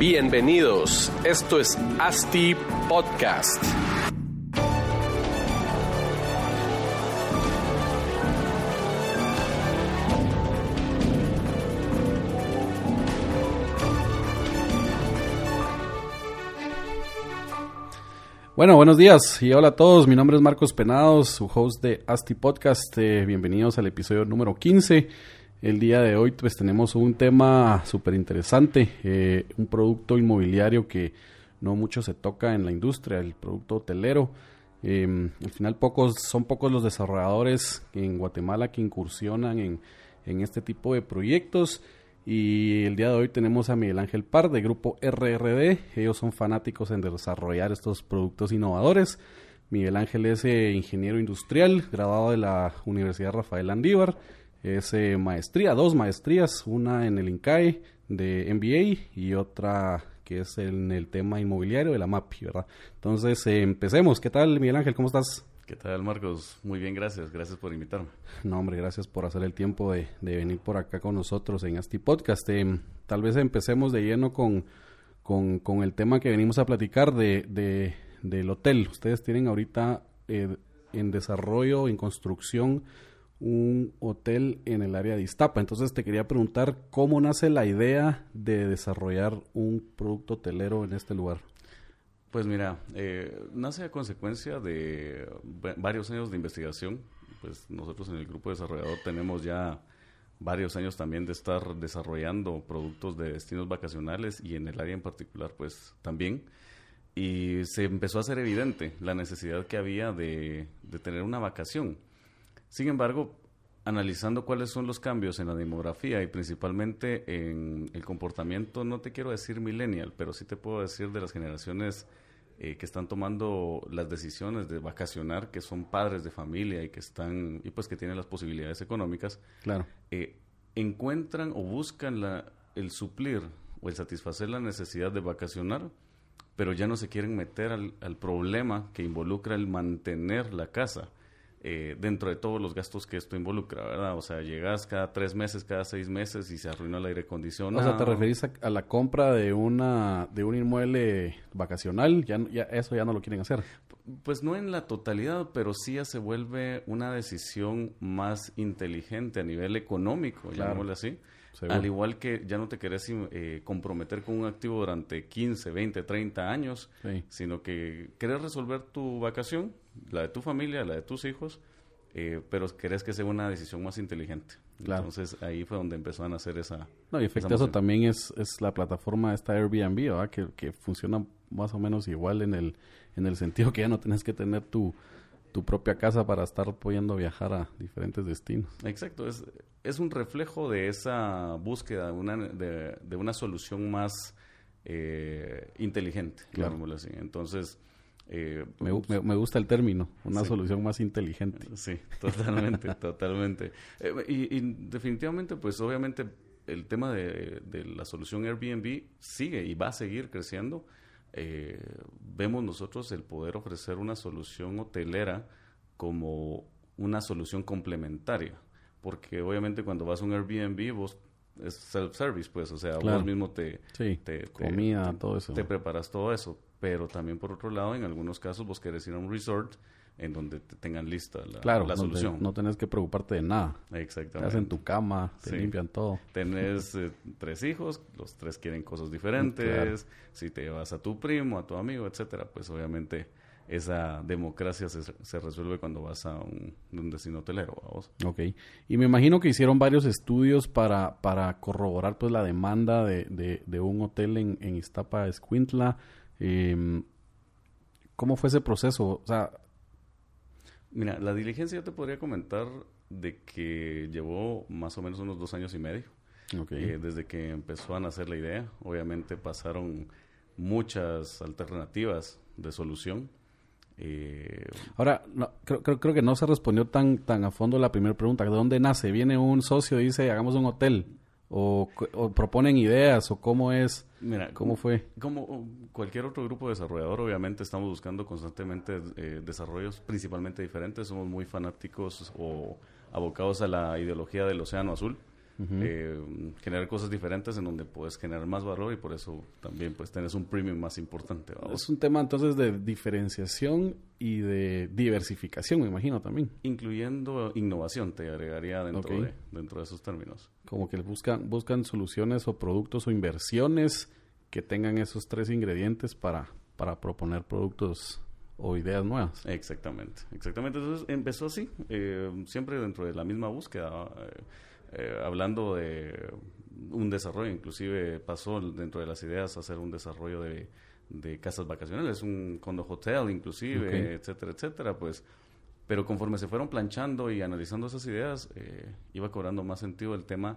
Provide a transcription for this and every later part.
Bienvenidos, esto es ASTI Podcast. Bueno, buenos días y hola a todos. Mi nombre es Marcos Penados, su host de ASTI Podcast. Eh, bienvenidos al episodio número 15. El día de hoy pues tenemos un tema súper interesante, eh, un producto inmobiliario que no mucho se toca en la industria, el producto hotelero. Eh, al final pocos, son pocos los desarrolladores en Guatemala que incursionan en, en este tipo de proyectos. Y el día de hoy tenemos a Miguel Ángel Par de grupo RRD. Ellos son fanáticos en desarrollar estos productos innovadores. Miguel Ángel es eh, ingeniero industrial, graduado de la Universidad Rafael Andívar es eh, maestría, dos maestrías, una en el INCAE de MBA y otra que es en el tema inmobiliario de la MAPI, ¿verdad? Entonces, eh, empecemos. ¿Qué tal, Miguel Ángel? ¿Cómo estás? ¿Qué tal, Marcos? Muy bien, gracias. Gracias por invitarme. No, hombre, gracias por hacer el tiempo de, venir por acá con nosotros en este podcast. Eh, tal vez empecemos de lleno con, con, el tema que venimos a platicar de, de del hotel. Ustedes tienen ahorita en desarrollo, en construcción, un hotel en el área de Iztapa. Entonces te quería preguntar cómo nace la idea de desarrollar un producto hotelero en este lugar. Pues mira, eh, nace a consecuencia de varios años de investigación. Pues nosotros en el grupo desarrollador tenemos ya varios años también de estar desarrollando productos de destinos vacacionales y en el área en particular pues también. Y se empezó a hacer evidente la necesidad que había de, de tener una vacación sin embargo, analizando cuáles son los cambios en la demografía y principalmente en el comportamiento, no te quiero decir millennial, pero sí te puedo decir de las generaciones eh, que están tomando las decisiones de vacacionar, que son padres de familia y que están y pues que tienen las posibilidades económicas, claro. Eh, encuentran o buscan la, el suplir o el satisfacer la necesidad de vacacionar, pero ya no se quieren meter al, al problema que involucra el mantener la casa eh, dentro de todos los gastos que esto involucra, ¿verdad? O sea, llegas cada tres meses, cada seis meses y se arruina el aire acondicionado. O sea, ¿te referís a, la compra de una de un inmueble vacacional? Ya, ya eso ya no lo quieren hacer. Pues no en la totalidad, pero sí ya se vuelve una decisión más inteligente a nivel económico, llamémosle así. Al igual que ya no te querés eh, comprometer con un activo durante 15, 20, 30 años, sino que querés resolver tu vacación, la de tu familia, la de tus hijos, eh, pero querés que sea una decisión más inteligente. Entonces ahí fue donde empezó a nacer esa. No, y efecto eso también es, es la plataforma esta Airbnb, ¿verdad? Que, que funciona más o menos igual en el, en el sentido que ya no tienes que tener tu, tu propia casa para estar pudiendo viajar a diferentes destinos. Exacto, es, es un reflejo de esa búsqueda de una, de, de una solución más eh, inteligente, claro. así. Entonces, eh, me, me, gusta el término, una solución más inteligente. Sí, totalmente, totalmente. Eh, y, y, definitivamente, pues obviamente el tema de, de, la solución Airbnb sigue y va a seguir creciendo. Eh, vemos nosotros el poder ofrecer una solución hotelera como una solución complementaria, porque obviamente cuando vas a un Airbnb vos es self-service, pues, o sea, vos mismo te, te, comida, todo eso. Te preparas todo eso pero también por otro lado, en algunos casos vos querés ir a un resort en donde te tengan lista la, claro, la solución. no tenés que preocuparte de nada. Exactamente. Estás en tu cama, te limpian todo. Tenés eh, tres hijos, los tres quieren cosas diferentes. Si te llevas a tu primo, a tu amigo, etcétera, pues obviamente esa democracia se, se resuelve cuando vas a un, destino hotelero. ¿vamos? Ok. Y me imagino que hicieron varios estudios para, para corroborar pues la demanda de, de, de un hotel en, en Iztapa, Escuintla eh, ¿Cómo fue ese proceso? O sea, Mira, la diligencia yo te podría comentar de que llevó más o menos unos dos años y medio. Okay. Eh, desde que empezó a nacer la idea, obviamente pasaron muchas alternativas de solución. Eh, Ahora, no, creo, creo, creo, que no se respondió tan, tan a fondo la primera pregunta. ¿De dónde nace? ¿Viene un socio y dice, hagamos un hotel? O, o, proponen ideas o cómo es Mira, cómo fue. como cualquier otro grupo desarrollador obviamente estamos buscando constantemente eh, desarrollos principalmente diferentes. Somos muy fanáticos o abocados a la ideología del océano azul uh -huh. eh, generar cosas diferentes en donde puedes generar más valor y por eso también pues tenés un premium más importante ¿vamos? es un tema entonces de diferenciación y de diversificación me imagino también incluyendo innovación te agregaría dentro okay. de dentro de esos términos como que buscan buscan soluciones o productos o inversiones que tengan esos tres ingredientes para para proponer productos o ideas nuevas. Exactamente, exactamente. Entonces empezó así, eh, siempre dentro de la misma búsqueda, eh, eh, hablando de un desarrollo, inclusive pasó dentro de las ideas hacer un desarrollo de, de casas vacacionales, un condo hotel inclusive, okay. etcétera, etcétera, pues... Pero conforme se fueron planchando y analizando esas ideas, eh, iba cobrando más sentido el tema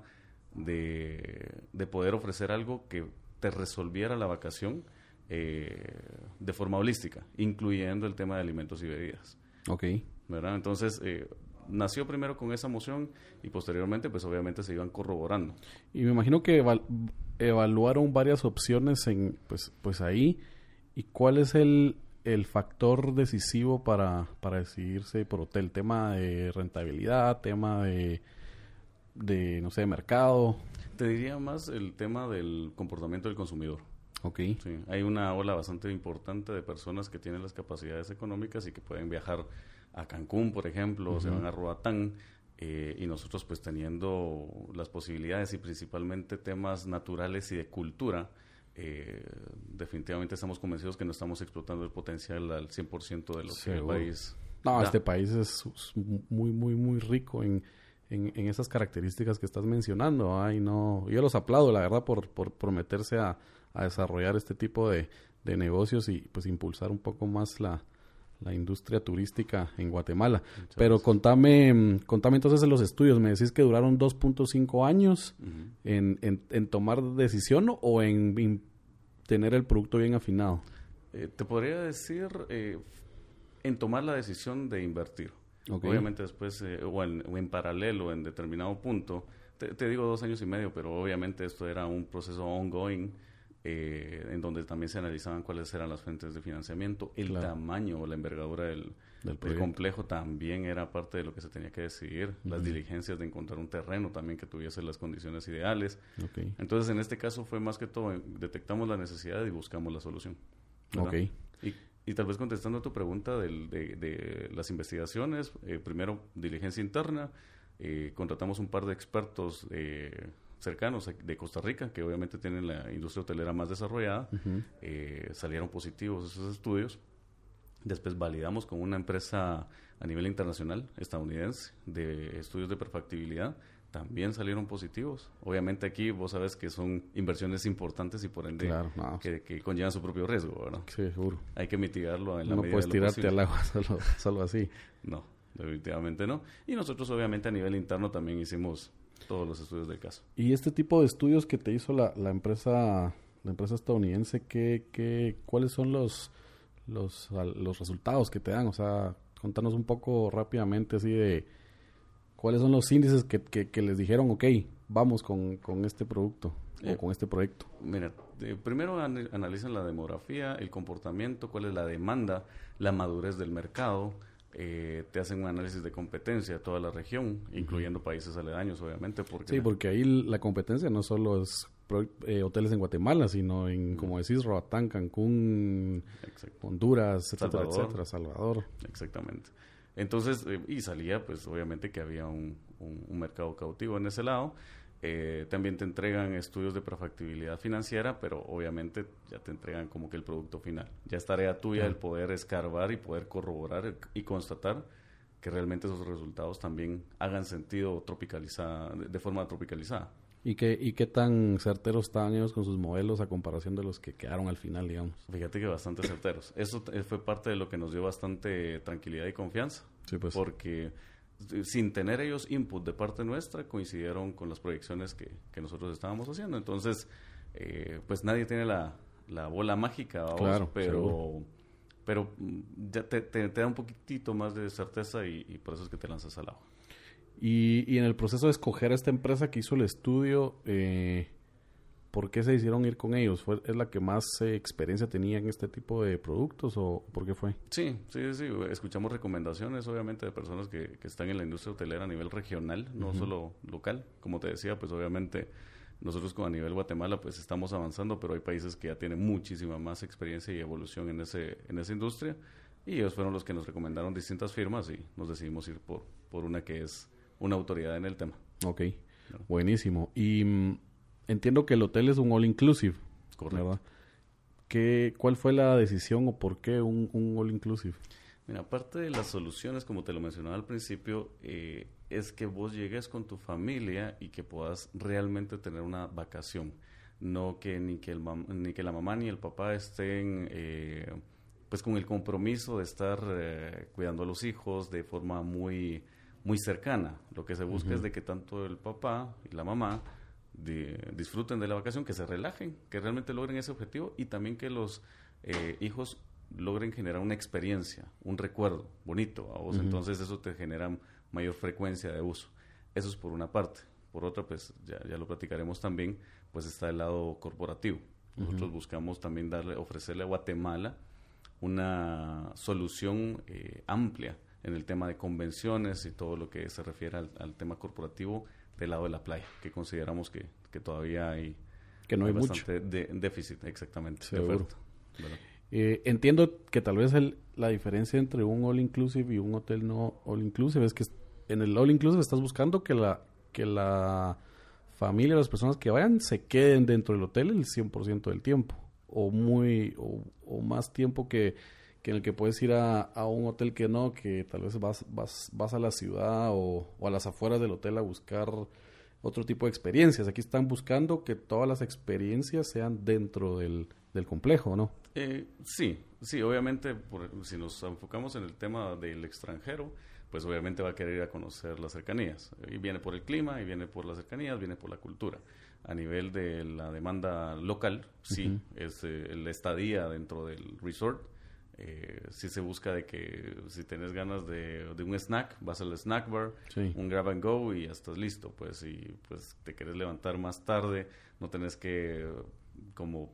de, de poder ofrecer algo que te resolviera la vacación eh, de forma holística, incluyendo el tema de alimentos y bebidas. Ok. ¿Verdad? Entonces, eh, nació primero con esa moción y posteriormente, pues obviamente se iban corroborando. Y me imagino que eval evaluaron varias opciones en, pues, pues ahí. ¿Y cuál es el, el factor decisivo para, para decidirse por hotel? ¿Tema de rentabilidad? ¿Tema de, de, no sé, de mercado? Te diría más el tema del comportamiento del consumidor. Ok. Sí, hay una ola bastante importante de personas que tienen las capacidades económicas y que pueden viajar a Cancún, por ejemplo, uh -huh. se van a Roatán, eh, y nosotros pues teniendo las posibilidades y principalmente temas naturales y de cultura, eh, definitivamente estamos convencidos que no estamos explotando el potencial al 100% de lo que el país... No, da. este país es muy, muy, muy rico en, en, en esas características que estás mencionando. Ay, no, yo los aplaudo, la verdad, por, por, por meterse a, a desarrollar este tipo de, de negocios y pues impulsar un poco más la, la industria turística en Guatemala. Muchas Pero gracias. contame, contame entonces en los estudios, me decís que duraron 2.5 años uh -huh. en, en, en, tomar decisión o en, en, tener el producto bien afinado. Eh, te podría decir eh, en tomar la decisión de invertir. Okay. Obviamente después, eh, o, en, o, en, paralelo, en determinado punto, te, te, digo dos años y medio, pero obviamente esto era un proceso ongoing eh, en donde también se analizaban cuáles eran las fuentes de financiamiento, el Claro. tamaño o la envergadura del, Del complejo también era parte de lo que se tenía que decidir, las diligencias de encontrar un terreno también que tuviese las condiciones ideales. Entonces, en este caso fue más que todo, eh, detectamos la necesidad y buscamos la solución. ¿verdad? Ok. Y, y tal vez contestando a tu pregunta del- de, de las investigaciones, eh, primero diligencia interna, eh, contratamos un par de expertos eh, cercanos de Costa Rica, que obviamente tienen la industria hotelera más desarrollada, eh, salieron positivos esos estudios. Después validamos con una empresa a nivel internacional, estadounidense, de estudios de perfectibilidad. También salieron positivos. Obviamente aquí vos sabes que son inversiones importantes y por ende Claro, no. que, que conllevan su propio riesgo, ¿verdad? Sí, seguro. Hay que mitigarlo en la No medida puedes de lo tirarte posible. al agua solo, solo así. No, definitivamente no. Y nosotros obviamente a nivel interno también hicimos todos los estudios del caso. Y este tipo de estudios que te hizo la, la empresa la empresa estadounidense, ¿qué, qué, ¿cuáles son los, los, los resultados que te dan? O sea, contanos un poco rápidamente así de cuáles son los índices que, que, que les dijeron, ok, vamos con, con este producto Eh, o con este proyecto. Mira, eh, primero an- analizan la demografía, el comportamiento, cuál es la demanda, la madurez del mercado, eh, te hacen un análisis de competencia de toda la región, incluyendo países aledaños, obviamente, porque Sí, porque ahí la competencia no solo es pro- eh, hoteles en Guatemala, sino en, como decís, Roatán, Cancún, Exacto. Honduras, etcétera, Salvador. etcétera, Salvador. Exactamente. Entonces, eh, y salía, pues obviamente que había un, un- un mercado cautivo en ese lado. Eh, también te entregan estudios de perfectibilidad financiera, pero obviamente ya te entregan como que el producto final. Ya es tarea tuya el poder escarbar y poder corroborar y constatar que realmente esos resultados también hagan sentido tropicalizada, de, forma tropicalizada. ¿Y qué, ¿Y qué tan certeros estaban ellos con sus modelos a comparación de los que quedaron al final, digamos? Fíjate que bastante certeros. Eso fue parte de lo que nos dio bastante tranquilidad y confianza. Sí, pues. Porque sin tener ellos input de parte nuestra, coincidieron con las proyecciones que, que nosotros estábamos haciendo. Entonces, eh, pues nadie tiene la, la bola mágica, claro, pero, pero mm, ya te, te, da un poquitito más de certeza y, por eso es que te lanzas al agua. Y, y, en el proceso de escoger a esta empresa que hizo el estudio, eh, ¿por qué se hicieron ir con ellos? ¿Fue, ¿Es la que más eh, experiencia tenía en este tipo de productos o por qué fue? Sí, sí, sí. Escuchamos recomendaciones, obviamente, de personas que, que están en la industria hotelera a nivel regional, no solo local. Como te decía, pues obviamente nosotros con a nivel Guatemala pues estamos avanzando, pero hay países que ya tienen muchísima más experiencia y evolución en, ese, en esa industria y ellos fueron los que nos recomendaron distintas firmas y nos decidimos ir por, por una que es una autoridad en el tema. Ok, buenísimo. Y mm, entiendo que el hotel es un all inclusive. Correcto. ¿Qué, ¿Cuál fue la decisión o por qué un, un all inclusive? Mira, aparte de las soluciones, como te lo mencionaba al principio, eh, es que vos llegues con tu familia y que puedas realmente tener una vacación. No que ni que, el ni que la mamá ni el papá estén eh, pues con el compromiso de estar eh, cuidando a los hijos de forma muy, muy cercana. Lo que se busca es de que tanto el papá y la mamá disfruten de la vacación, que se relajen, que realmente logren ese objetivo y también que los hijos logren generar una experiencia, un recuerdo bonito a vos. Entonces eso te genera mayor frecuencia de uso. Eso es por una parte. Por otra, pues ya, ya lo platicaremos también, pues está el lado corporativo. Nosotros buscamos también darle, ofrecerle a Guatemala una solución eh, amplia en el tema de convenciones y todo lo que se refiere al, tema corporativo del lado de la playa, que consideramos que, que todavía hay, que no hay, bastante De, déficit, exactamente, de oferta. Eh, entiendo que tal vez el, la diferencia entre un all inclusive y un hotel no all inclusive es que en el all inclusive estás buscando que la que la familia, las personas que vayan se queden dentro del hotel el 100% del tiempo o muy o, más tiempo que, que, en el que puedes ir a, a, un hotel que no, que tal vez vas vas vas a la ciudad o, o a las afueras del hotel a buscar otro tipo de experiencias. Aquí están buscando que todas las experiencias sean dentro del, del complejo, ¿no? Eh, sí, sí, obviamente, si nos enfocamos en el tema del extranjero, pues obviamente va a querer ir a conocer las cercanías. Y viene por el clima, y viene por las cercanías, viene por la cultura. A nivel de la demanda local, sí, es eh, el estadía dentro del resort eh, si se busca de que si tenés ganas de, un snack, vas al snack bar, un grab and go y ya estás listo. Pues si pues te quieres levantar más tarde, no tenés que como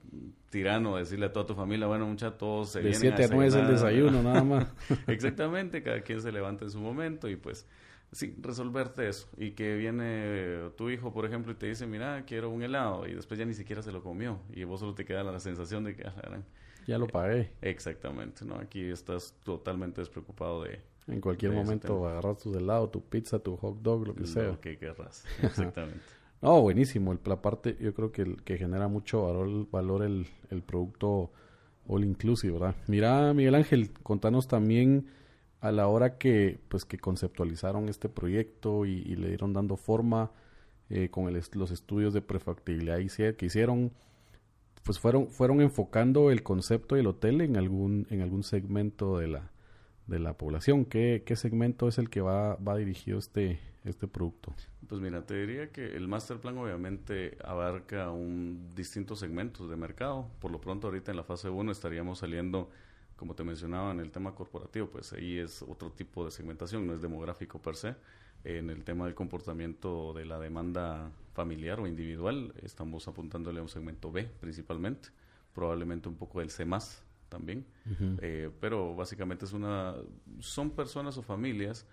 tirano decirle a toda tu familia, bueno mucha todos se de 7 a 9 es el desayuno nada más. Exactamente, cada quien se levanta en su momento y pues sí, resolverte eso. Y que viene tu hijo, por ejemplo, y te dice, mira, quiero un helado, y después ya ni siquiera se lo comió, y vos solo te queda la sensación de que... Ah, ya lo pagué. exactamente, ¿no? Aquí estás totalmente despreocupado de... En cualquier momento agarras tu helado, tu pizza, tu hot dog, lo que sea. Lo que querrás, exactamente. no, buenísimo. El, la parte, yo creo que, que genera mucho valor, valor el, el producto all inclusive, ¿verdad? Mira, Miguel Ángel, contanos también a la hora que pues que conceptualizaron este proyecto y, le dieron dando forma eh, con los estudios de prefactibilidad que hicieron pues fueron fueron enfocando el concepto del hotel en algún en algún segmento de la de la población qué, qué segmento es el que va va dirigido este este producto pues mira te diría que el master plan obviamente abarca un distintos segmentos de mercado por lo pronto ahorita en la fase 1 estaríamos saliendo como te mencionaba en el tema corporativo, pues ahí es otro tipo de segmentación, no es demográfico per se. En el tema del comportamiento de la demanda familiar o individual, estamos apuntándole a un segmento B principalmente, probablemente un poco del C también, eh, pero básicamente es una, son personas o familias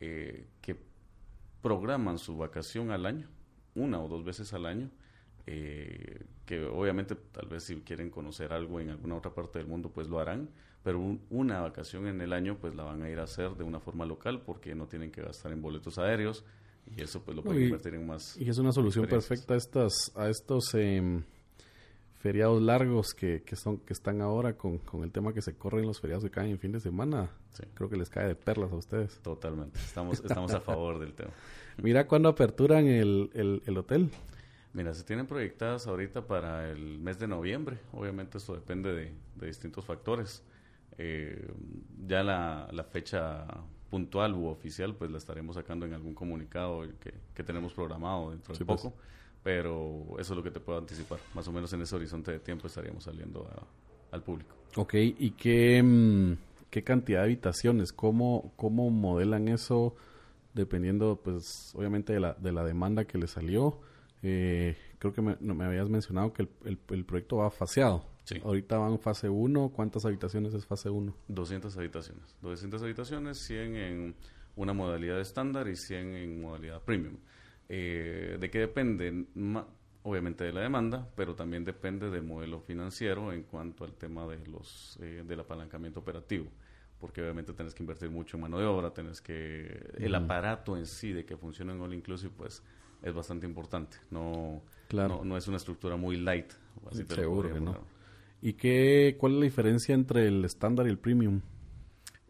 eh, que programan su vacación al año, una o dos veces al año, eh, que obviamente tal vez si quieren conocer algo en alguna otra parte del mundo pues lo harán, pero una vacación en el año pues la van a ir a hacer de una forma local porque no tienen que gastar en boletos aéreos y eso pues lo pueden invertir en más. Y es una solución perfecta a, estas, a estos em, feriados largos que, que, son, que están ahora con, con, el tema que se corren los feriados que caen en fin de semana. Creo que les cae de perlas a ustedes. Totalmente, estamos, estamos a favor del tema. Mira cuándo aperturan el, el, el hotel. Mira, se tienen proyectadas ahorita para el mes de noviembre. Obviamente esto depende de, distintos factores. Eh, ya la, fecha puntual u oficial, pues la estaremos sacando en algún comunicado que, que tenemos programado dentro de pues. poco. Pero eso es lo que te puedo anticipar. Más o menos en ese horizonte de tiempo estaríamos saliendo a- al público. Ok, ¿y qué, mm, qué cantidad de habitaciones? ¿Cómo, cómo modelan eso dependiendo, pues, obviamente de la, de la demanda que le salió? Eh, creo que me, no, me habías mencionado que el, el- el proyecto va faseado. Sí. Ahorita va en fase 1. ¿Cuántas habitaciones es fase 1? 200 habitaciones. 200 habitaciones, 100 en una modalidad estándar y 100 en modalidad premium. Eh, ¿De qué depende? Ma- obviamente de la demanda, pero también depende del modelo financiero en cuanto al tema de los eh, del apalancamiento operativo. Porque obviamente tenés que invertir mucho en mano de obra, tenés que... El aparato en sí de que funcione en All Inclusive, pues es bastante importante. No, Claro. no, no es una estructura muy light. así Seguro que no. ¿Y qué, cuál es la diferencia entre el estándar y el premium?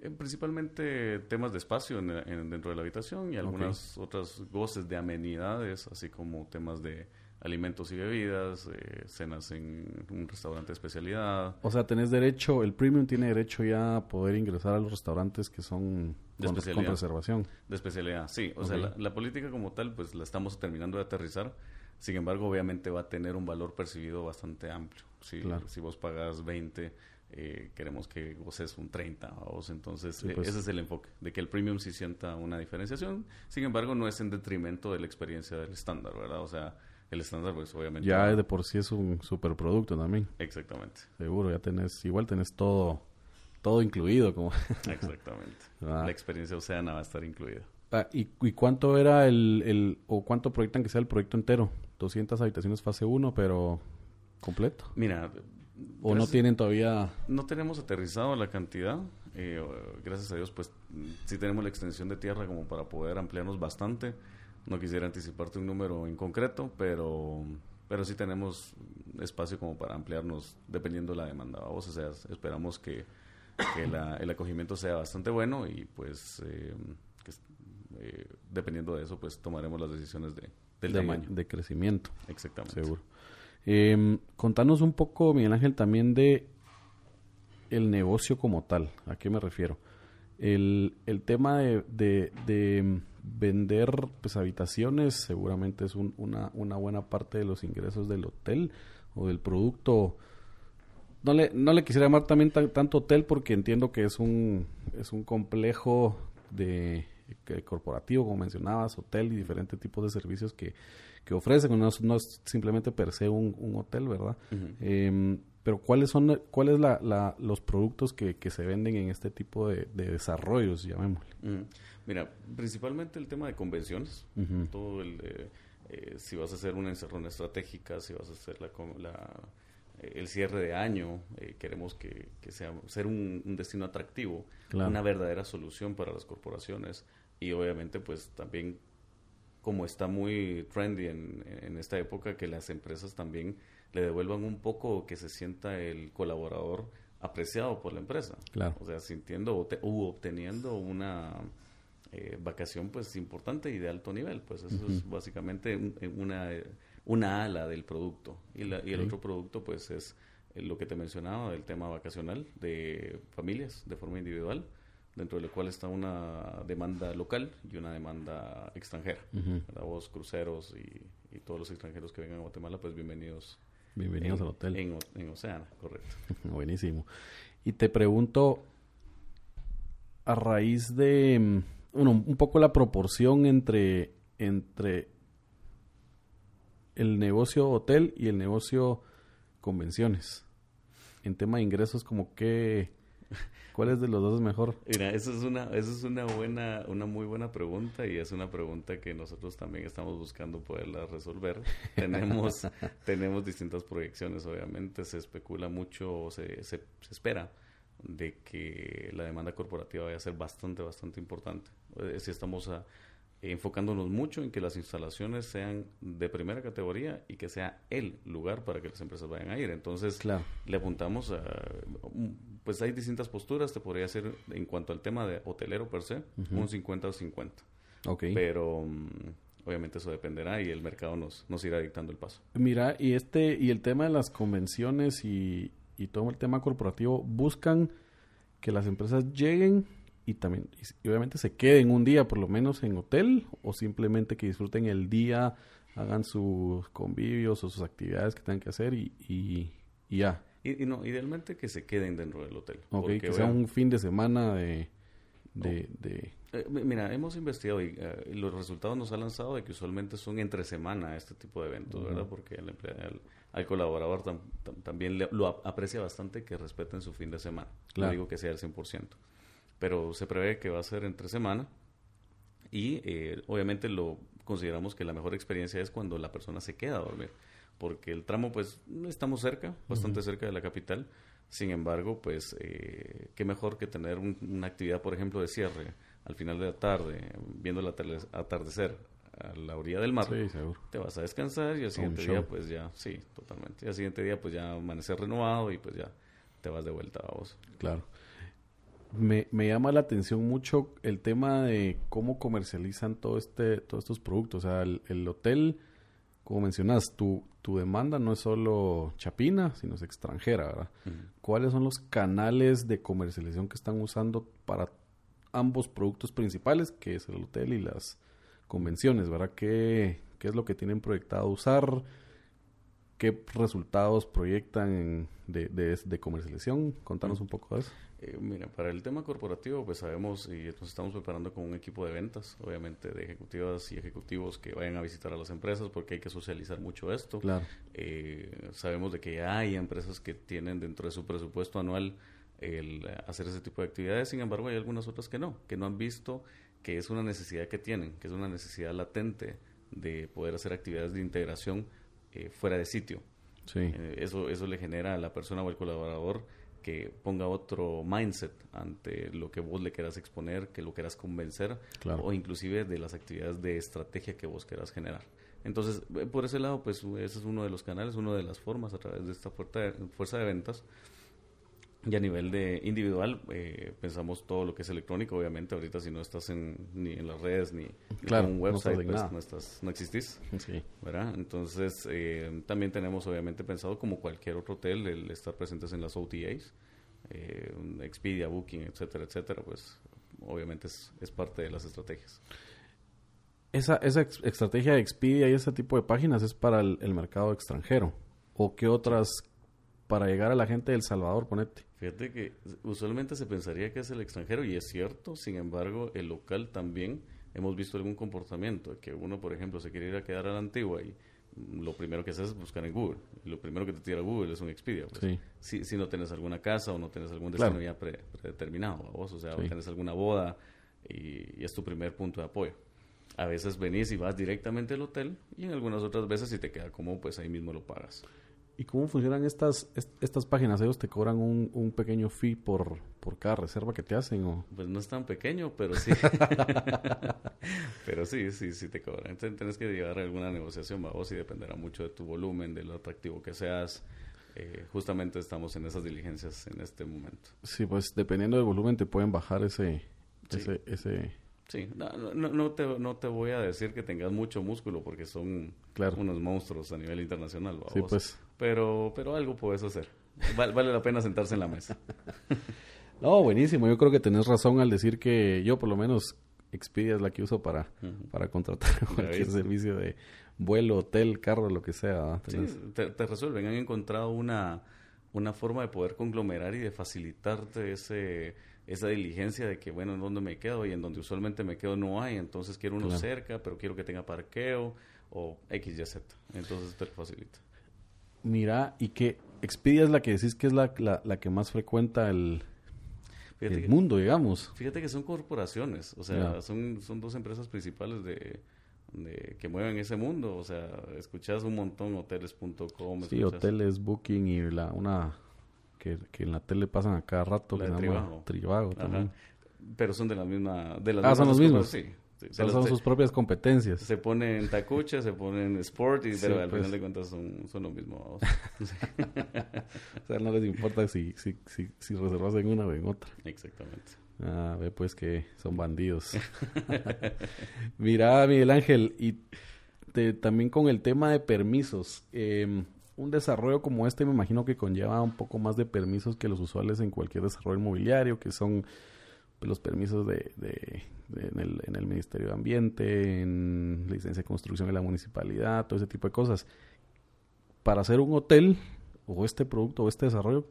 Eh, principalmente temas de espacio en, en- dentro de la habitación y algunas otras goces de amenidades, así como temas de alimentos y bebidas, eh, cenas en un restaurante de especialidad. O sea, tenés derecho, el premium tiene derecho ya a poder ingresar a los restaurantes que son De con, especialidad. con reservación. De especialidad, sí. O sea, Ok. la, la política como tal, pues la estamos terminando de aterrizar. Sin embargo, obviamente va a tener un valor percibido bastante amplio. Si, Claro. si vos pagas 20, eh, queremos que goces un 30. ¿vos? Entonces, Sí, eh, pues. ese es el enfoque, de que el premium sí sienta una diferenciación. Sin embargo, no es en detrimento de la experiencia del estándar, ¿verdad? O sea, el estándar, pues obviamente... Ya de por sí es un superproducto también. Exactamente, Seguro, ya tenés, igual tenés todo, todo incluido. como exactamente. Ah. La experiencia oceana va a estar incluida. Ah, ¿y, y cuánto era el, el, o cuánto proyectan que sea el proyecto entero? 200 habitaciones fase 1, pero completo. Mira... ¿O no tienen todavía No tenemos aterrizado la cantidad. eh, gracias a Dios, pues sí tenemos la extensión de tierra como para poder ampliarnos bastante. No quisiera anticiparte un número en concreto, pero, pero sí tenemos espacio como para ampliarnos dependiendo de la demanda. Vamos, o sea, esperamos que, que la- el acogimiento sea bastante bueno y pues eh, que, eh, dependiendo de eso, pues tomaremos las decisiones de, del de, tamaño. de crecimiento? Exactamente. Seguro. Eh, contanos un poco, Miguel Ángel, también de el negocio como tal. ¿A qué me refiero? El, el tema de, de- de vender pues, habitaciones seguramente es un- una, una buena parte de los ingresos del hotel o del producto. No le, no le quisiera llamar también tan- tanto hotel porque entiendo que es un, es un complejo de, corporativo, como mencionabas, hotel y diferentes tipos de servicios que, que ofrecen. No, es- no es simplemente per se un, un hotel, ¿verdad? Em, pero ¿cuáles son cuáles la, la- los productos que, que se venden en este tipo de, de desarrollos, llamémosle? Mm. Mira, principalmente el tema de convenciones. Todo el, eh, eh, si vas a hacer una encerrona estratégica, si vas a hacer la, la- eh, el cierre de año, eh, queremos que, que sea ser un, un destino atractivo, Claro. una verdadera solución para las corporaciones y obviamente pues también como está muy trendy en, en esta época, que las empresas también le devuelvan un poco, que se sienta el colaborador apreciado por la empresa. Claro. O sea, sintiendo o u obteniendo una eh, vacación pues importante y de alto nivel. Pues eso es básicamente un- una, una ala del producto. Y, la- y el otro producto pues es lo que te mencionaba, el tema vacacional de familias de forma individual dentro de lo cual está una demanda local y una demanda extranjera. ¿verdad? Vos, cruceros y, y todos los extranjeros que vengan a Guatemala, pues bienvenidos. Bienvenidos en- al hotel. En, en Oceana, correcto. Buenísimo. Y te pregunto, a raíz de, mm, bueno, un poco la proporción entre, entre el negocio hotel y el negocio convenciones. En tema de ingresos, como que, ¿cuál es de los dos mejor? Mira, esa es una, esa es una buena, una muy buena pregunta y es una pregunta que nosotros también estamos buscando poderla resolver. tenemos, tenemos distintas proyecciones, obviamente, se especula mucho, o se, se, se espera de que la demanda corporativa vaya a ser bastante, bastante importante. Eh, si estamos a- enfocándonos mucho en que las instalaciones sean de primera categoría y que sea el lugar para que las empresas vayan a ir. Entonces, Claro. le apuntamos a, un- pues hay distintas posturas, te podría hacer en cuanto al tema de hotelero per se, un 50 o 50. Ok. Pero mm, obviamente eso dependerá y el mercado nos, nos irá dictando el paso. Mira, y este, y el tema de las convenciones y, y todo el tema corporativo, buscan que las empresas lleguen y también, y obviamente se queden un día por lo menos en hotel o simplemente que disfruten el día, hagan sus convivios o sus actividades que tengan que hacer y, y, ya. Y, no, idealmente que se queden dentro del hotel. Ok, que sea un fin de semana de... de, de... Eh, mira, hemos investigado y eh, los resultados nos han lanzado de que usualmente son entre semana este tipo de eventos, ¿verdad? Porque el, al colaborador también lo aprecia bastante que respeten su fin de semana. No digo que sea el 100%, pero se prevé que va a ser entre semana y eh, obviamente lo consideramos que la mejor experiencia es cuando la persona se queda a dormir, porque el tramo pues estamos cerca, bastante cerca de la capital, sin embargo pues eh, qué mejor que tener una actividad por ejemplo de cierre al final de la tarde, viendo el atardecer a la orilla del mar, te vas a descansar y al siguiente día pues ya, sí, totalmente, y al siguiente día pues ya amanecer renovado y pues ya te vas de vuelta a vos. Claro. Me, me, llama la atención mucho el tema de cómo comercializan todo este, todos estos productos. O sea, el, hotel, como mencionas, tu, tu demanda no es solo chapina, sino es extranjera, ¿verdad? ¿Cuáles son los canales de comercialización que están usando para ambos productos principales, que es el hotel y las convenciones, ¿verdad? ¿Qué, qué es lo que tienen proyectado usar? ¿Qué resultados proyectan de, de, comercialización? Contanos un poco de eso. Eh, mira, para el tema corporativo, pues sabemos y nos estamos preparando con un equipo de ventas, obviamente de ejecutivas y ejecutivos que vayan a visitar a las empresas porque hay que socializar mucho esto. Claro. Eh, sabemos de que hay empresas que tienen dentro de su presupuesto anual el hacer ese tipo de actividades, sin embargo hay algunas otras que no, que no han visto que es una necesidad que tienen, que es una necesidad latente de poder hacer actividades de integración eh, fuera de sitio. Sí. Eh, eso, eso le genera a la persona o al colaborador que ponga otro mindset ante lo que vos le quieras exponer, que lo quieras convencer, o inclusive de las actividades de estrategia que vos quieras generar. Entonces, eh, por ese lado, pues ese es uno de los canales, una de las formas a través de esta fuerza de ventas y a nivel de individual, eh, pensamos todo lo que es electrónico, obviamente, ahorita si no estás en, ni en las redes ni, en un website, no, pues, no, estás, no existís. ¿verdad? Entonces, eh, también tenemos obviamente pensado, como cualquier otro hotel, el estar presentes en las OTAs, eh, Expedia, Booking, etcétera, etcétera, pues obviamente es, es parte de las estrategias. Esa, esa estrategia de Expedia y ese tipo de páginas es para el, el mercado extranjero. ¿O qué otras para llegar a la gente del Salvador, ponete. Fíjate que usualmente se pensaría que es el extranjero y es cierto, sin embargo, el local también hemos visto algún comportamiento, que uno, por ejemplo, se quiere ir a quedar a la antigua y lo primero que haces es buscar en Google. Y lo primero que te tira Google es un Expedia. Pues. Si, si no tienes alguna casa o no tienes algún destino ya predeterminado, vos, o sea, o tienes alguna boda y, es tu primer punto de apoyo. A veces venís y vas directamente al hotel y en algunas otras veces si te queda como, pues ahí mismo lo pagas. ¿Y cómo funcionan estas, estas páginas? ¿Ellos te cobran un, un pequeño fee por, por cada reserva que te hacen? O? Pues no es tan pequeño, pero sí. pero sí, sí, sí te cobran. Entonces tienes que llevar alguna negociación, vos, y dependerá mucho de tu volumen, de lo atractivo que seas. Eh, justamente estamos en esas diligencias en este momento. Sí, pues dependiendo del volumen te pueden bajar ese, ese, ese Sí, no, no, no, te, no te voy a decir que tengas mucho músculo porque son unos monstruos a nivel internacional. Sí, pues. Pero, pero algo puedes hacer. Vale, la pena sentarse en la mesa. no, buenísimo. Yo creo que tenés razón al decir que yo por lo menos Expedia es la que uso para, para contratar cualquier servicio de vuelo, hotel, carro, lo que sea. Sí, te, te, resuelven. Han encontrado una, una forma de poder conglomerar y de facilitarte ese esa diligencia de que, bueno, en dónde me quedo y en donde usualmente me quedo no hay, entonces quiero uno cerca, pero quiero que tenga parqueo o X, Y, Z. Entonces te lo facilita. Mira, y que Expedia es la que decís que es la, la, que más frecuenta el, el mundo, digamos. Fíjate que son corporaciones, o sea, son, son dos empresas principales de, de, que mueven ese mundo, o sea, escuchas un montón hoteles.com. Sí, hoteles, Booking y la, una que, que, en la tele pasan a cada rato. La que Tribago. Tribago también. Pero son de la misma... De las ah, son los mismos. Sí. Son sus propias competencias. Se ponen tacucha, se ponen sport, y, pero al pues. final de cuentas son, son lo mismo. o sea, no les importa si, si, si, si reservas en una o en otra. Exactamente. Ah, ve pues que son bandidos. Mira, Miguel Ángel, y también con el tema de permisos. Eh, un desarrollo como este me imagino que conlleva un poco más de permisos que los usuales en cualquier desarrollo inmobiliario, que son los permisos de, de, en, el, en, el, Ministerio de Ambiente, en licencia de construcción de la municipalidad, todo ese tipo de cosas. Para hacer un hotel o este producto o este desarrollo,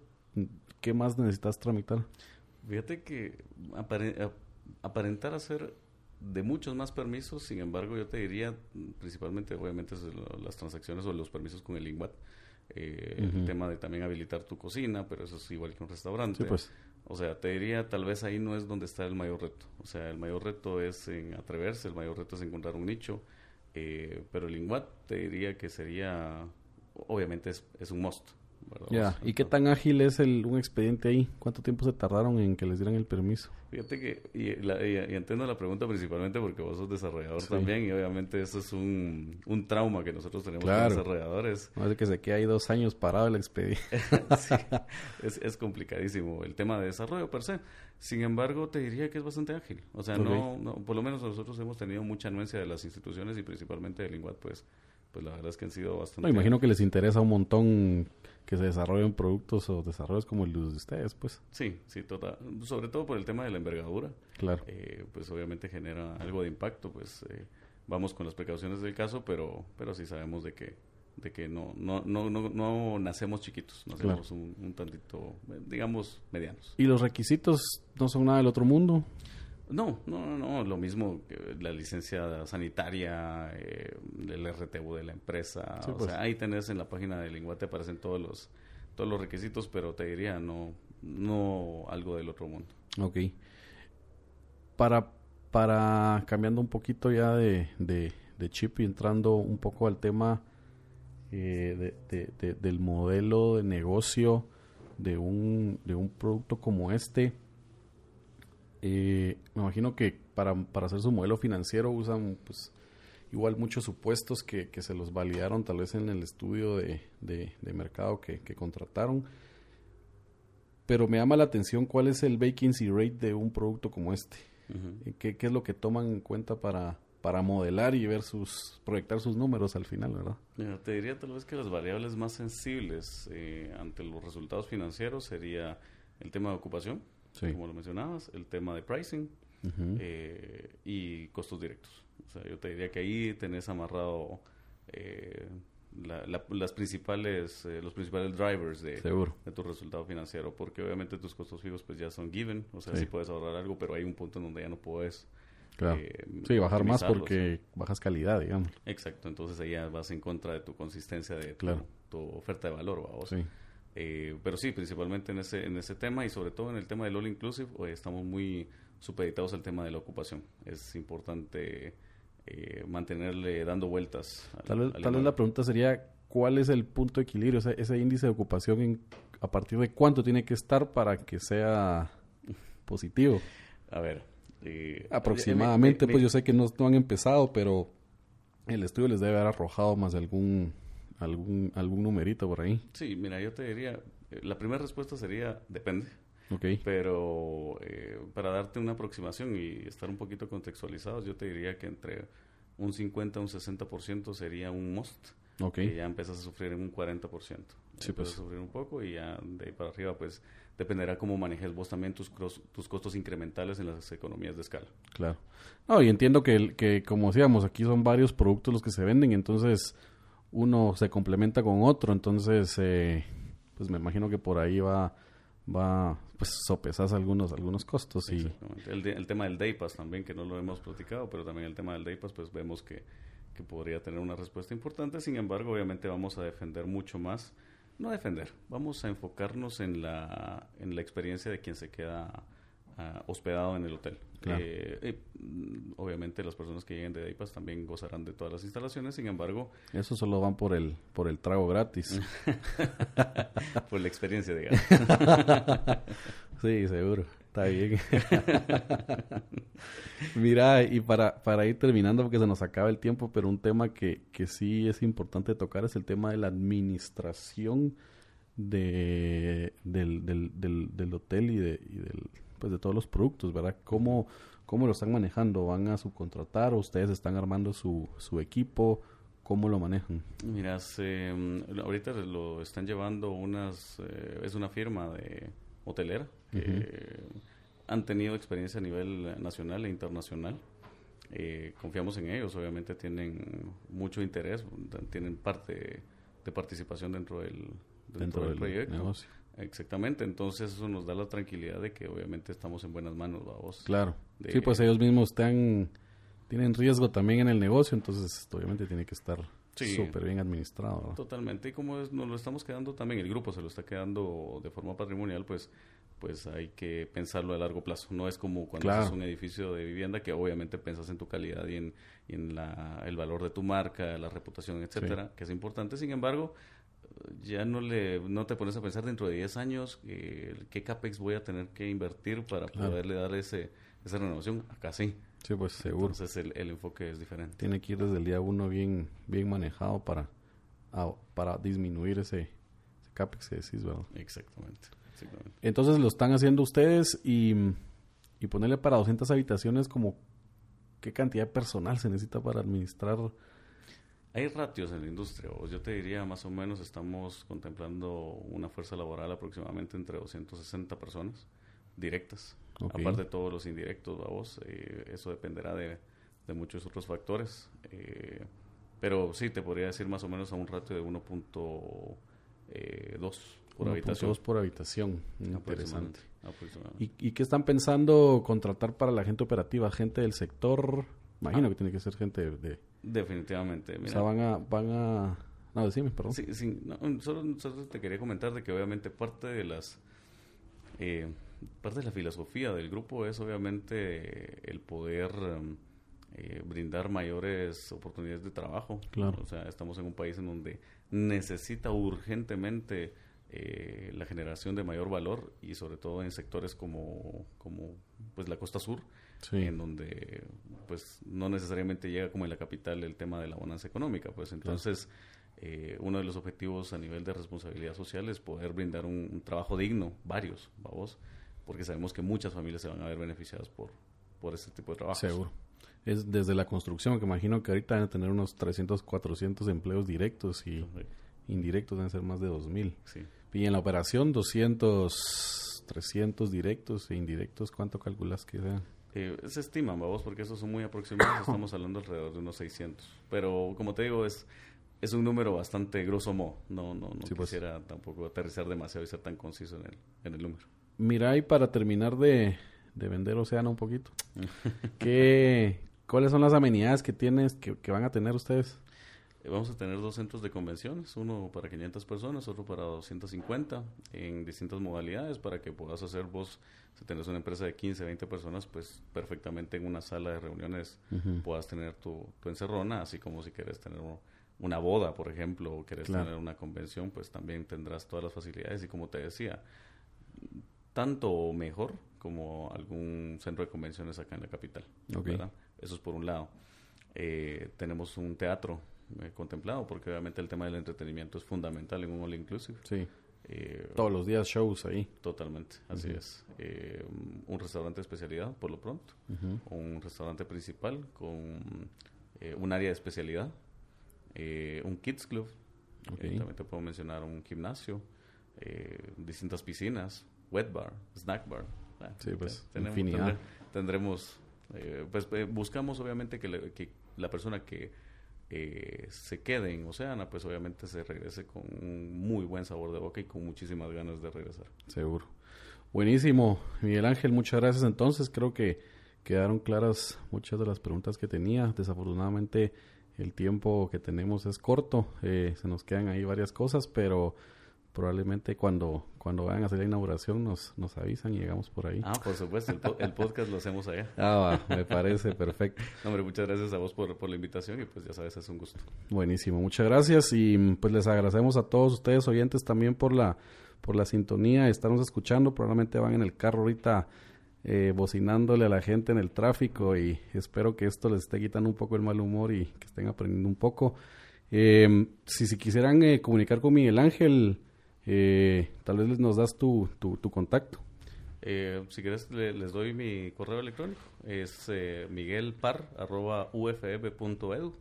¿qué más necesitas tramitar? Fíjate que aparentar hacer de muchos más permisos, sin embargo, yo te diría, principalmente, obviamente, las transacciones o los permisos con el INGWAT. Eh, el tema de también habilitar tu cocina, pero eso es igual que un restaurante. pues. O sea, te diría, tal vez ahí no es donde está el mayor reto. O sea, el mayor reto es en atreverse, el mayor reto es encontrar un nicho. Eh, pero el INGWAT te diría que sería, obviamente es, es un must. Ya, ¿y qué tan ágil es el, un expediente ahí? ¿Cuánto tiempo se tardaron en que les dieran el permiso? Fíjate que, y, entiendo la pregunta principalmente porque vos sos desarrollador también y obviamente eso es un, un trauma que nosotros tenemos como desarrolladores. No es que se quede ahí dos años parado el expediente. sí, es, es complicadísimo el tema de desarrollo per se. Sin embargo, te diría que es bastante ágil. O sea, no, no, por lo menos nosotros hemos tenido mucha anuencia de las instituciones y principalmente de Linguat, pues, pues la verdad es que han sido bastante... No, imagino que les interesa un montón que se desarrollen productos o desarrollos como el de ustedes, pues. Sí, sí, total. Sobre todo por el tema de la envergadura. Claro. Eh, pues obviamente genera algo de impacto, pues eh, vamos con las precauciones del caso, pero, pero sí sabemos de que de que no, no, no, no, no nacemos chiquitos, nacemos un, un tantito, digamos, medianos. ¿Y los requisitos no son nada del otro mundo? No, no, no, lo mismo que la licencia sanitaria, eh, el RTU de la empresa, o pues. sea, ahí tenés en la página de Linguate aparecen todos los todos los requisitos, pero te diría no no algo del otro mundo. Ok. Para para cambiando un poquito ya de, de, chip y entrando un poco al tema eh, de, del modelo de negocio de un, de un producto como este eh, me imagino que para, para, hacer su modelo financiero usan pues igual muchos supuestos que, que se los validaron tal vez en el estudio de, de, mercado que, que, contrataron. Pero me llama la atención cuál es el vacancy rate de un producto como este. ¿Qué, ¿Qué, es lo que toman en cuenta para, para modelar y ver sus, proyectar sus números al final, ¿verdad? te diría tal vez que las variables más sensibles eh, ante los resultados financieros sería el tema de ocupación, como lo mencionabas, el tema de pricing eh, y costos directos. O sea, yo te diría que ahí tenés amarrado eh, las principales, eh, los principales drivers de, de, tu resultado financiero, porque obviamente tus costos fijos pues ya son given, o sea, sí, puedes ahorrar algo, pero hay un punto en donde ya no puedes Claro. sí, bajar más porque bajas calidad, digamos. Exacto, entonces ahí ya vas en contra de tu consistencia de tu, oferta de valor. Sí. Eh, pero sí, principalmente en ese, en ese tema y sobre todo en el tema del All Inclusive, hoy estamos muy supeditados al tema de la ocupación. Es importante eh, mantenerle dando vueltas. tal, vez, la pregunta sería, ¿cuál es el punto de equilibrio? ese índice de ocupación, en, ¿a partir de cuánto tiene que estar para que sea positivo? A ver. Eh, Aproximadamente, pues yo sé que no, no han empezado, pero el estudio les debe haber arrojado más de algún algún, algún numerito por ahí. Sí, mira, yo te diría, eh, la primera respuesta sería depende. Ok. Pero eh, para darte una aproximación y estar un poquito contextualizados, yo te diría que entre un 50 y un 60% sería un must. Ok. Y ya empiezas a sufrir en un 40%. Sí, pues. a sufrir un poco y ya de ahí para arriba, pues dependerá cómo manejes vos también tus, tus costos incrementales en las economías de escala. Claro. No, y entiendo que, que, como decíamos, aquí son varios productos los que se venden, entonces uno se complementa con otro, entonces eh, pues me imagino que por ahí va va pues sopesas algunos algunos costos y el, el, tema del Day Pass también que no lo hemos platicado pero también el tema del Day Pass pues vemos que, que podría tener una respuesta importante. Sin embargo obviamente vamos a defender mucho más no defender vamos a enfocarnos en la en la experiencia de quien se queda hospedado en el hotel eh, mm, obviamente las personas que lleguen de Daypass también gozarán de todas las instalaciones, sin embargo... Eso solo van por el, por el trago gratis. por la experiencia, digamos. sí, seguro. Está bien. Mira, y para, para ir terminando, porque se nos acaba el tiempo, pero un tema que, que sí es importante tocar es el tema de la administración de, del, del, del, del hotel y, de, y del pues de todos los productos, ¿verdad? ¿Cómo, cómo lo están manejando? ¿Van a subcontratar o ustedes están armando su, su equipo? ¿Cómo lo manejan? Mira, mm, ahorita lo están llevando unas, eh, es una firma de hotelera. han tenido experiencia a nivel nacional e internacional. Eh, confiamos en ellos, obviamente tienen mucho interés, tienen parte de participación dentro del, dentro, del, proyecto. Negocio. Exactamente, entonces eso nos da la tranquilidad de que obviamente estamos en buenas manos, vos. Claro. sí, pues ellos mismos están, tienen riesgo también en el negocio, entonces obviamente tiene que estar súper bien administrado. Totalmente, y como nos lo estamos quedando también, el grupo se lo está quedando de forma patrimonial, pues pues hay que pensarlo a largo plazo. No es como cuando haces un edificio de vivienda que obviamente pensas en tu calidad y en, en la, el valor de tu marca, la reputación, etcétera, que es importante. Sin embargo, ya no le no te pones a pensar dentro de 10 años eh, qué capex voy a tener que invertir para poderle dar ese esa renovación. Acá sí. Sí, pues seguro. Entonces el, el enfoque es diferente. Tiene que ir desde el día uno bien bien manejado para para disminuir ese, ese capex que decís, ¿verdad? Exactamente. Entonces lo están haciendo ustedes y, y ponerle para 200 habitaciones como qué cantidad de personal se necesita para administrar. Hay ratios en la industria. Yo te diría más o menos estamos contemplando una fuerza laboral aproximadamente entre 260 personas directas. Aparte de todos los indirectos, vamos, eh, eso dependerá de, de, muchos otros factores. Eh, pero sí, te podría decir más o menos a un ratio de 1.2 por habitación. por habitación. Interesante. ¿Y, ¿Y qué están pensando contratar para la gente operativa? ¿Gente del sector? Imagino que tiene que ser gente de... Definitivamente. o sea, van a... Van a no, decime, perdón. Sí, sí. solo, te quería comentar de que obviamente parte de las... Eh, parte de la filosofía del grupo es obviamente el poder... Eh, brindar mayores oportunidades de trabajo. Claro. O sea, estamos en un país en donde necesita urgentemente eh, la generación de mayor valor y sobre todo en sectores como, como pues la costa sur, en donde pues no necesariamente llega como en la capital el tema de la bonanza económica. Pues entonces eh, uno de los objetivos a nivel de responsabilidad social es poder brindar un, trabajo digno, varios, vamos, porque sabemos que muchas familias se van a ver beneficiadas por, por este tipo de trabajo. Seguro. Es desde la construcción, que imagino que ahorita van a tener unos 300, 400 empleos directos y indirectos deben ser más de 2.000. Sí. Y en la operación, 200, 300 directos e indirectos, ¿cuánto calculas que sean? Eh, se estiman, vamos, porque esos son muy aproximados, estamos hablando alrededor de unos 600. Pero, como te digo, es, es un número bastante grosso modo. No, no, no pues. quisiera tampoco aterrizar demasiado y ser tan conciso en el, en el número. Mira, y para terminar de, de vender Océano un poquito, ¿qué, ¿cuáles son las amenidades que tienes, que, que van a tener ustedes? Eh, vamos a tener dos centros de convenciones, uno para 500 personas, otro para 250, en distintas modalidades para que puedas hacer vos, si tenés una empresa de 15, 20 personas, pues perfectamente en una sala de reuniones puedas tener tu, tu, encerrona, así como si quieres tener una boda, por ejemplo, o quieres tener una convención, pues también tendrás todas las facilidades y como te decía, tanto mejor como algún centro de convenciones acá en la capital. Eso es por un lado. Eh, tenemos un teatro eh, contemplado, porque obviamente el tema del entretenimiento es fundamental en un all inclusive. Sí. Eh, Todos los días shows ahí. Totalmente, así es. Eh, un restaurante de especialidad, por lo pronto. Un restaurante principal con un área de especialidad. un kids club. también te puedo mencionar un gimnasio. distintas piscinas. Wet bar, snack bar. sí, pues, infinidad. tendremos, pues buscamos obviamente que, que la persona que eh, se quede en Oceana, pues obviamente se regrese con un muy buen sabor de boca y con muchísimas ganas de regresar. Seguro. Buenísimo, Miguel Ángel, muchas gracias. Entonces, creo que quedaron claras muchas de las preguntas que tenía. Desafortunadamente, el tiempo que tenemos es corto, eh, se nos quedan ahí varias cosas, pero probablemente cuando, cuando vayan a hacer la inauguración nos, nos avisan y llegamos por ahí. Ah, por supuesto, el, podcast lo hacemos allá. Ah, me parece perfecto. hombre, muchas gracias a vos por, por, la invitación y pues ya sabes, es un gusto. Buenísimo, muchas gracias y pues les agradecemos a todos ustedes oyentes también por la, por la sintonía, estarnos escuchando, probablemente van en el carro ahorita eh, bocinándole a la gente en el tráfico y espero que esto les esté quitando un poco el mal humor y que estén aprendiendo un poco. Eh, si, si quisieran eh, comunicar con Miguel Ángel, eh, tal vez nos das tu, tu, contacto. Eh, si quieres, les doy mi correo electrónico. Es eh, miguelpar.ufb.edu.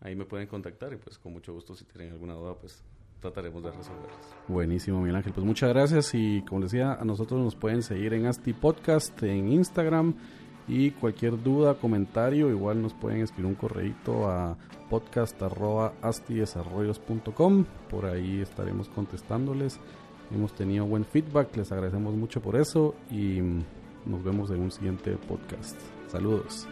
Ahí me pueden contactar y pues con mucho gusto si tienen alguna duda, pues trataremos de resolverlas. Buenísimo, Miguel Ángel. Pues muchas gracias y como les decía, a nosotros nos pueden seguir en Asti Podcast, en Instagram y cualquier duda, comentario, igual nos pueden escribir un correito a podcast.astidesarrollos.com. Por ahí estaremos contestándoles. Hemos tenido buen feedback, les agradecemos mucho por eso y nos vemos en un siguiente podcast. Saludos.